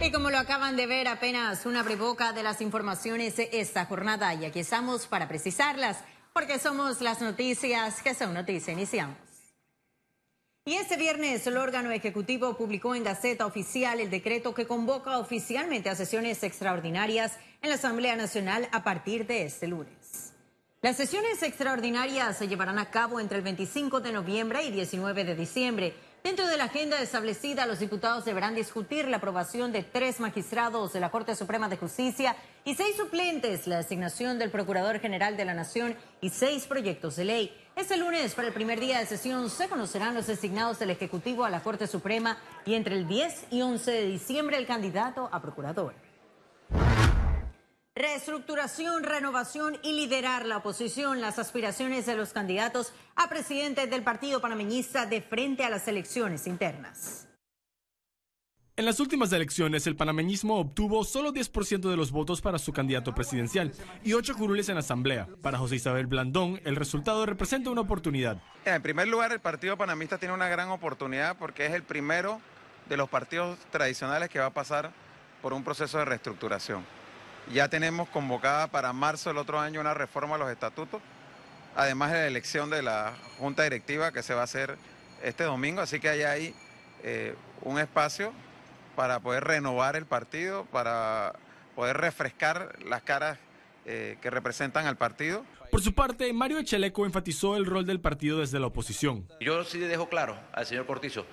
Y como lo acaban de ver, apenas una breboca de las informaciones de esta jornada y aquí estamos para precisarlas, porque somos las noticias que son noticias. Iniciamos. Y este viernes el órgano ejecutivo publicó en Gaceta Oficial el decreto que convoca oficialmente a sesiones extraordinarias en la Asamblea Nacional a partir de este lunes. Las sesiones extraordinarias se llevarán a cabo entre el 25 de noviembre y 19 de diciembre Dentro de la agenda establecida, los diputados deberán discutir la aprobación de tres magistrados de la Corte Suprema de Justicia y seis suplentes, la designación del Procurador General de la Nación y seis proyectos de ley. Este lunes, para el primer día de sesión, se conocerán los designados del Ejecutivo a la Corte Suprema y entre el 10 y 11 de diciembre el candidato a procurador. Reestructuración, renovación y liderar la oposición, las aspiraciones de los candidatos a presidente del Partido Panameñista de frente a las elecciones internas. En las últimas elecciones, el panameñismo obtuvo solo 10% de los votos para su candidato presidencial y 8 curules en la asamblea. Para José Isabel Blandón, el resultado representa una oportunidad. En primer lugar, el Partido Panamista tiene una gran oportunidad porque es el primero de los partidos tradicionales que va a pasar por un proceso de reestructuración. Ya tenemos convocada para marzo del otro año una reforma a los estatutos, además de la elección de la Junta Directiva que se va a hacer este domingo, así que hay ahí eh, un espacio para poder renovar el partido, para poder refrescar las caras eh, que representan al partido. Por su parte, Mario Echeleco enfatizó el rol del partido desde la oposición. Yo sí le dejo claro al señor Cortizo,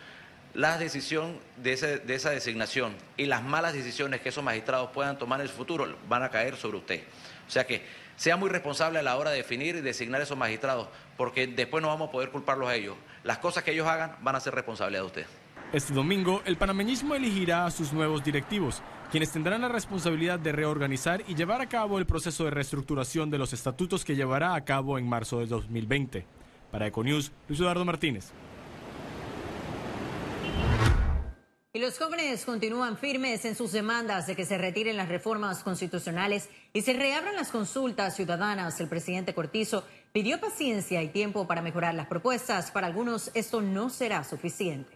la decisión de, esa designación y las malas decisiones que esos magistrados puedan tomar en el futuro van a caer sobre usted. O sea que sea muy responsable a la hora de definir y designar esos magistrados, porque después no vamos a poder culparlos a ellos. Las cosas que ellos hagan van a ser responsabilidad de usted. Este domingo, el panameñismo elegirá a sus nuevos directivos, quienes tendrán la responsabilidad de reorganizar y llevar a cabo el proceso de reestructuración de los estatutos que llevará a cabo en marzo de 2020. Para Econews, Luis Eduardo Martínez. Y los jóvenes continúan firmes en sus demandas de que se retiren las reformas constitucionales y se reabran las consultas ciudadanas. El presidente Cortizo pidió paciencia y tiempo para mejorar las propuestas. Para algunos esto no será suficiente.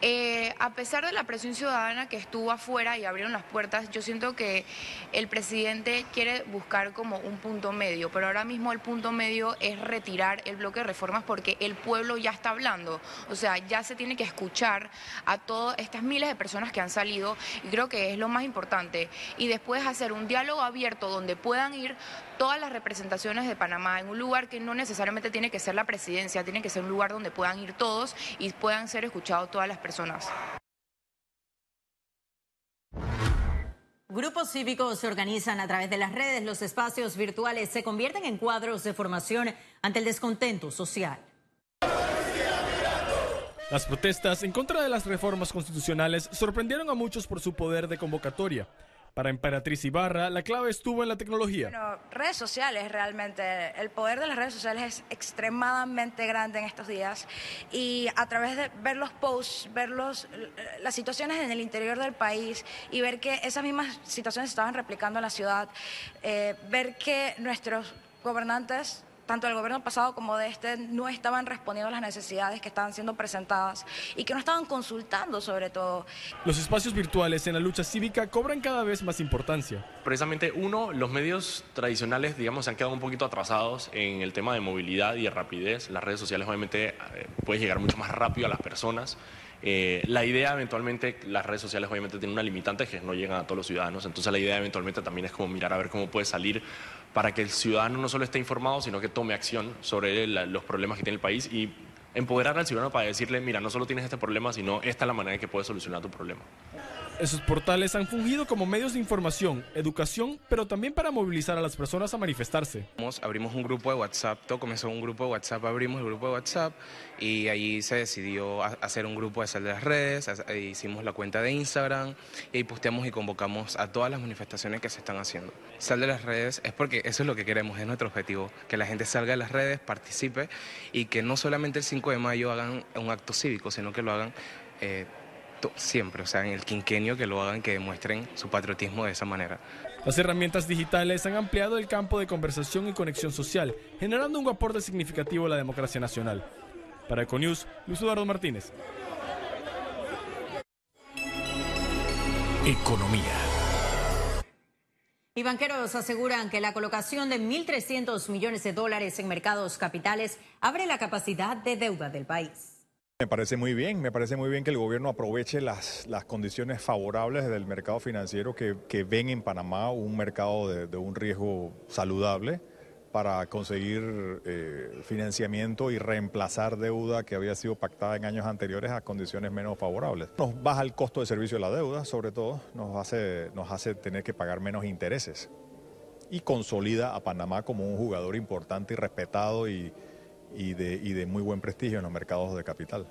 Eh, a pesar de la presión ciudadana que estuvo afuera y abrieron las puertas, yo siento que el presidente quiere buscar como un punto medio, pero ahora mismo el punto medio es retirar el bloque de reformas porque el pueblo ya está hablando, o sea, ya se tiene que escuchar a todas estas miles de personas que han salido y creo que es lo más importante. Y después hacer un diálogo abierto donde puedan ir todas las representaciones de Panamá en un lugar que no necesariamente tiene que ser la presidencia, tiene que ser un lugar donde puedan ir todos y puedan ser escuchados todas las personas personas. Grupos cívicos se organizan a través de las redes, los espacios virtuales se convierten en cuadros de formación ante el descontento social. Las protestas en contra de las reformas constitucionales sorprendieron a muchos por su poder de convocatoria. Para Emperatriz Ibarra, la clave estuvo en la tecnología. Bueno, redes sociales realmente. El poder de las redes sociales es extremadamente grande en estos días. Y a través de ver los posts, ver los, las situaciones en el interior del país y ver que esas mismas situaciones estaban replicando en la ciudad, eh, ver que nuestros gobernantes tanto del gobierno pasado como de este, no estaban respondiendo a las necesidades que estaban siendo presentadas y que no estaban consultando sobre todo. Los espacios virtuales en la lucha cívica cobran cada vez más importancia. Precisamente uno, los medios tradicionales, digamos, se han quedado un poquito atrasados en el tema de movilidad y de rapidez. Las redes sociales obviamente eh, pueden llegar mucho más rápido a las personas. Eh, la idea eventualmente, las redes sociales obviamente tienen una limitante que no llegan a todos los ciudadanos, entonces la idea eventualmente también es como mirar a ver cómo puede salir para que el ciudadano no solo esté informado, sino que tome acción sobre los problemas que tiene el país y empoderar al ciudadano para decirle, mira, no solo tienes este problema, sino esta es la manera en que puedes solucionar tu problema. Esos portales han fungido como medios de información, educación, pero también para movilizar a las personas a manifestarse. Abrimos un grupo de WhatsApp, todo comenzó un grupo de WhatsApp, abrimos el grupo de WhatsApp y allí se decidió hacer un grupo de sal de las redes, hicimos la cuenta de Instagram y posteamos y convocamos a todas las manifestaciones que se están haciendo. Sal de las redes es porque eso es lo que queremos, es nuestro objetivo, que la gente salga de las redes, participe y que no solamente el 5 de mayo hagan un acto cívico, sino que lo hagan... Eh, siempre, o sea, en el quinquenio que lo hagan, que demuestren su patriotismo de esa manera. Las herramientas digitales han ampliado el campo de conversación y conexión social, generando un aporte significativo a la democracia nacional. Para Econews, Luis Eduardo Martínez. Economía. Y banqueros aseguran que la colocación de 1.300 millones de dólares en mercados capitales abre la capacidad de deuda del país. Me parece muy bien, me parece muy bien que el gobierno aproveche las, las condiciones favorables del mercado financiero que, que ven en Panamá un mercado de, un riesgo saludable para conseguir eh, financiamiento y reemplazar deuda que había sido pactada en años anteriores a condiciones menos favorables. Nos baja el costo de servicio de la deuda, sobre todo, nos hace, nos hace tener que pagar menos intereses y consolida a Panamá como un jugador importante y respetado y, y de, y de muy buen prestigio en los mercados de capital.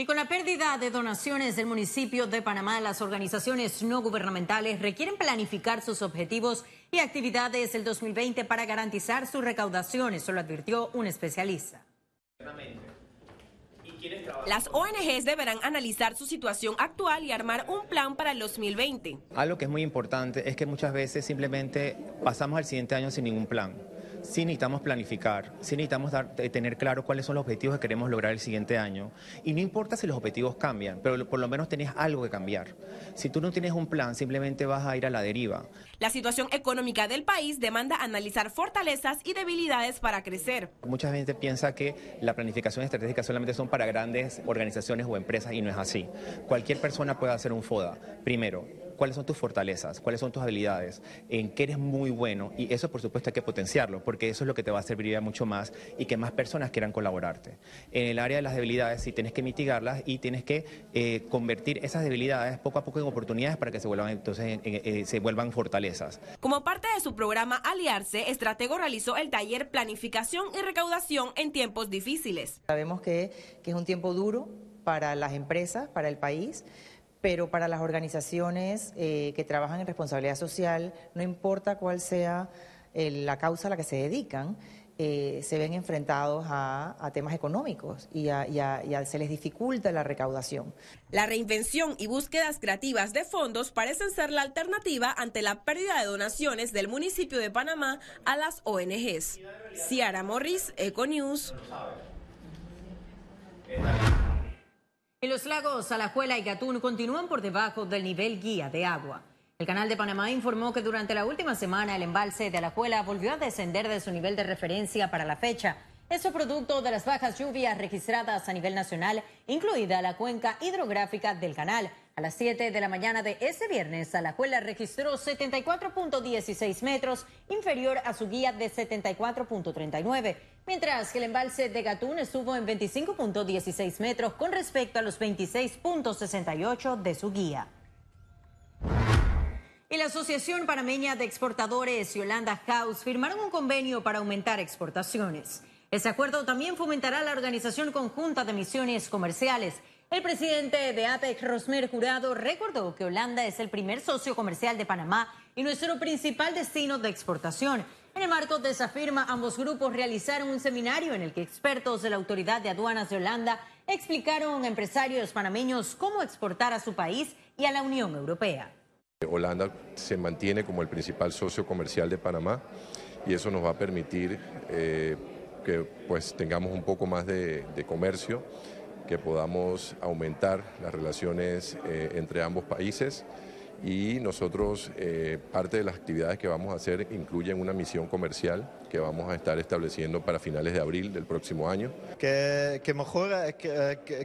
Y con la pérdida de donaciones del municipio de Panamá, las organizaciones no gubernamentales requieren planificar sus objetivos y actividades del 2020 para garantizar su recaudación, eso lo advirtió un especialista. Las ONGs deberán analizar su situación actual y armar un plan para el 2020. Algo que es muy importante es que muchas veces simplemente pasamos al siguiente año sin ningún plan. Sí necesitamos planificar, sí necesitamos dar, eh, tener claro cuáles son los objetivos que queremos lograr el siguiente año. Y no importa si los objetivos cambian, pero por lo menos tenés algo que cambiar. Si tú no tienes un plan, simplemente vas a ir a la deriva. La situación económica del país demanda analizar fortalezas y debilidades para crecer. Mucha gente piensa que la planificación estratégica solamente son para grandes organizaciones o empresas y no es así. Cualquier persona puede hacer un FODA. Primero, cuáles son tus fortalezas, cuáles son tus habilidades, en qué eres muy bueno y eso por supuesto hay que potenciarlo porque eso es lo que te va a servir mucho más y que más personas quieran colaborarte. En el área de las debilidades sí tienes que mitigarlas y tienes que eh, convertir esas debilidades poco a poco en oportunidades para que se vuelvan entonces eh, se vuelvan fortalezas. Como parte de su programa Aliarse, Estratego realizó el taller Planificación y Recaudación en tiempos difíciles. Sabemos que, que es un tiempo duro para las empresas, para el país pero para las organizaciones eh, que trabajan en responsabilidad social, no importa cuál sea eh, la causa a la que se dedican, eh, se ven enfrentados a, temas económicos y, se les dificulta la recaudación. La reinvención y búsquedas creativas de fondos parecen ser la alternativa ante la pérdida de donaciones del municipio de Panamá a las ONGs. Ciara Morris, Econews. Y los lagos Alajuela y Gatún continúan por debajo del nivel guía de agua. El Canal de Panamá informó que durante la última semana el embalse de Alajuela volvió a descender de su nivel de referencia para la fecha. Eso producto de las bajas lluvias registradas a nivel nacional, incluida la cuenca hidrográfica del canal. A las 7 de la mañana de ese viernes, Alajuela registró 74.16 metros, inferior a su guía de 74.39, mientras que el embalse de Gatún estuvo en 25.16 metros con respecto a los 26.68 de su guía. Y la Asociación Panameña de Exportadores y Holanda House firmaron un convenio para aumentar exportaciones. Ese acuerdo también fomentará la organización conjunta de misiones comerciales el presidente de APEC, Rosmer Jurado, recordó que Holanda es el primer socio comercial de Panamá y nuestro principal destino de exportación. En el marco de esa firma, ambos grupos realizaron un seminario en el que expertos de la Autoridad de Aduanas de Holanda explicaron a empresarios panameños cómo exportar a su país y a la Unión Europea. Holanda se mantiene como el principal socio comercial de Panamá y eso nos va a permitir eh, que pues, tengamos un poco más de comercio que podamos aumentar las relaciones eh, entre ambos países y nosotros eh, parte de las actividades que vamos a hacer incluyen una misión comercial que vamos a estar estableciendo para finales de abril del próximo año. Que, que mejor eh,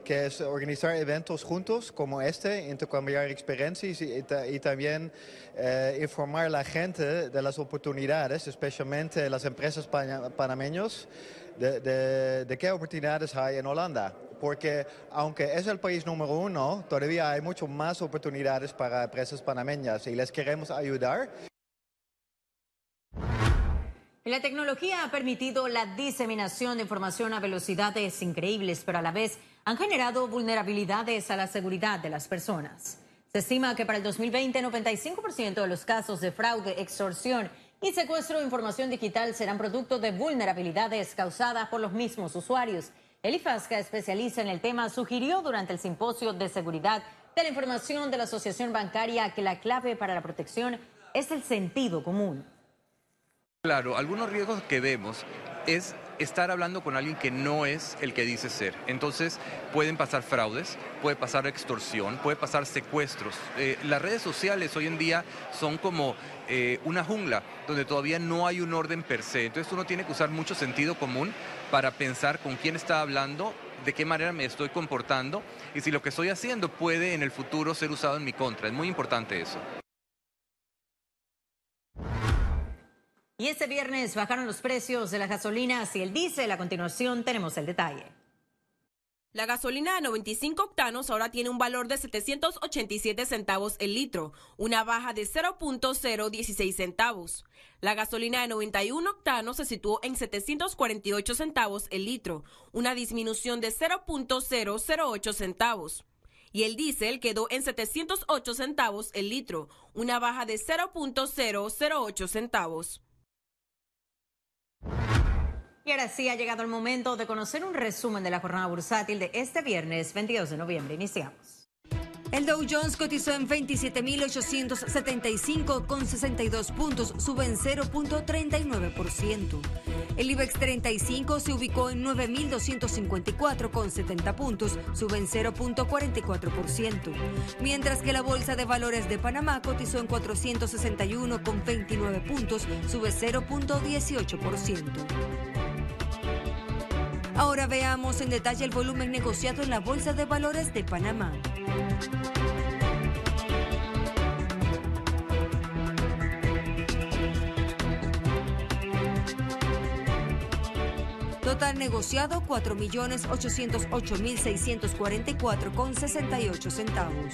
que, es organizar eventos juntos como este, intercambiar experiencias y, y también informar a la gente de las oportunidades, especialmente las empresas panameños, de, de, de qué oportunidades hay en Holanda porque aunque es el país número uno, todavía hay mucho más oportunidades para empresas panameñas y les queremos ayudar. La tecnología ha permitido la diseminación de información a velocidades increíbles, pero a la vez han generado vulnerabilidades a la seguridad de las personas. Se estima que para el 2020 95% de los casos de fraude, extorsión y secuestro de información digital serán producto de vulnerabilidades causadas por los mismos usuarios. Elifaz, que especializa en el tema, sugirió durante el simposio de seguridad de la información de la Asociación Bancaria que la clave para la protección es el sentido común. Claro, algunos riesgos que vemos es estar hablando con alguien que no es el que dice ser. Entonces pueden pasar fraudes, puede pasar extorsión, puede pasar secuestros. Eh, las redes sociales hoy en día son como eh, una jungla donde todavía no hay un orden per se. Entonces uno tiene que usar mucho sentido común para pensar con quién está hablando, de qué manera me estoy comportando y si lo que estoy haciendo puede en el futuro ser usado en mi contra. Es muy importante eso. Y este viernes bajaron los precios de las gasolinas y el diésel. A continuación tenemos el detalle. La gasolina de 95 octanos ahora tiene un valor de 787 centavos el litro, una baja de 0.016 centavos. La gasolina de 91 octanos se situó en 748 centavos el litro, una disminución de 0.008 centavos. Y el diésel quedó en 708 centavos el litro, una baja de 0.008 centavos. Y ahora sí ha llegado el momento de conocer un resumen de la jornada bursátil de este viernes 22 de noviembre. Iniciamos. El Dow Jones cotizó en 27.875 con 62 puntos, sube en 0.39%. El IBEX 35 se ubicó en 9.254 con 70 puntos, sube en 0.44%. Mientras que la Bolsa de Valores de Panamá cotizó en 461 con 29 puntos, sube 0.18%. Ahora veamos en detalle el volumen negociado en la Bolsa de Valores de Panamá. Total negociado 4.808.644 con 68 centavos.